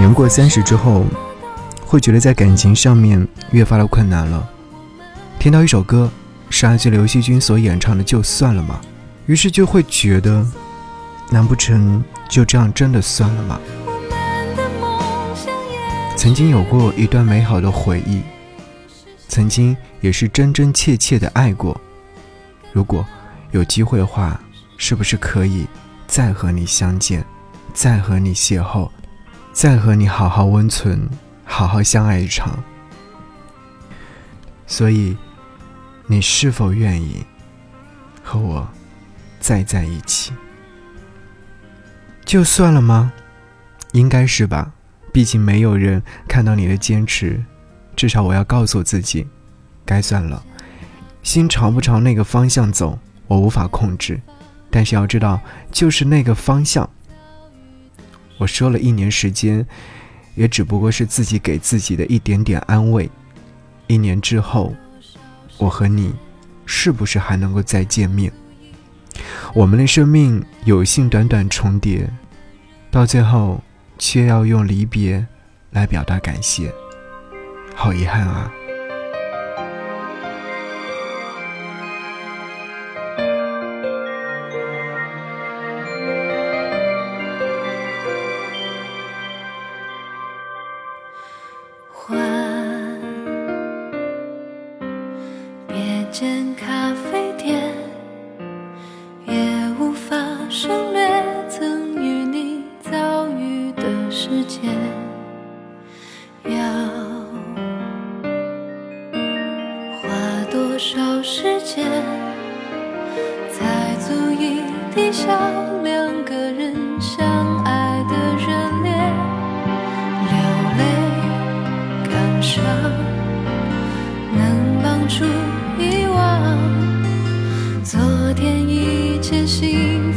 年过三十之后，会觉得在感情上面越发的困难了。听到一首歌，是来自刘惜君所演唱的《就算了嘛》，于是就会觉得，难不成就这样真的算了吗？曾经有过一段美好的回忆，曾经也是真真切切的爱过。如果有机会的话，是不是可以再和你相见，再和你邂逅？再和你好好温存，好好相爱一场。所以，你是否愿意和我再在一起？就算了吗？应该是吧。毕竟没有人看到你的坚持。至少我要告诉自己，该算了。心朝不朝那个方向走，我无法控制。但是要知道，就是那个方向。我说了一年时间，也只不过是自己给自己的一点点安慰。一年之后，我和你是不是还能够再见面？我们的生命有幸短短重叠，到最后却要用离别来表达感谢，好遗憾啊！间咖啡店，也无法省略曾与你遭遇的时间。要花多少时间，才足以抵消两个人相爱的热烈？流泪感伤，能帮助。一昨天一切行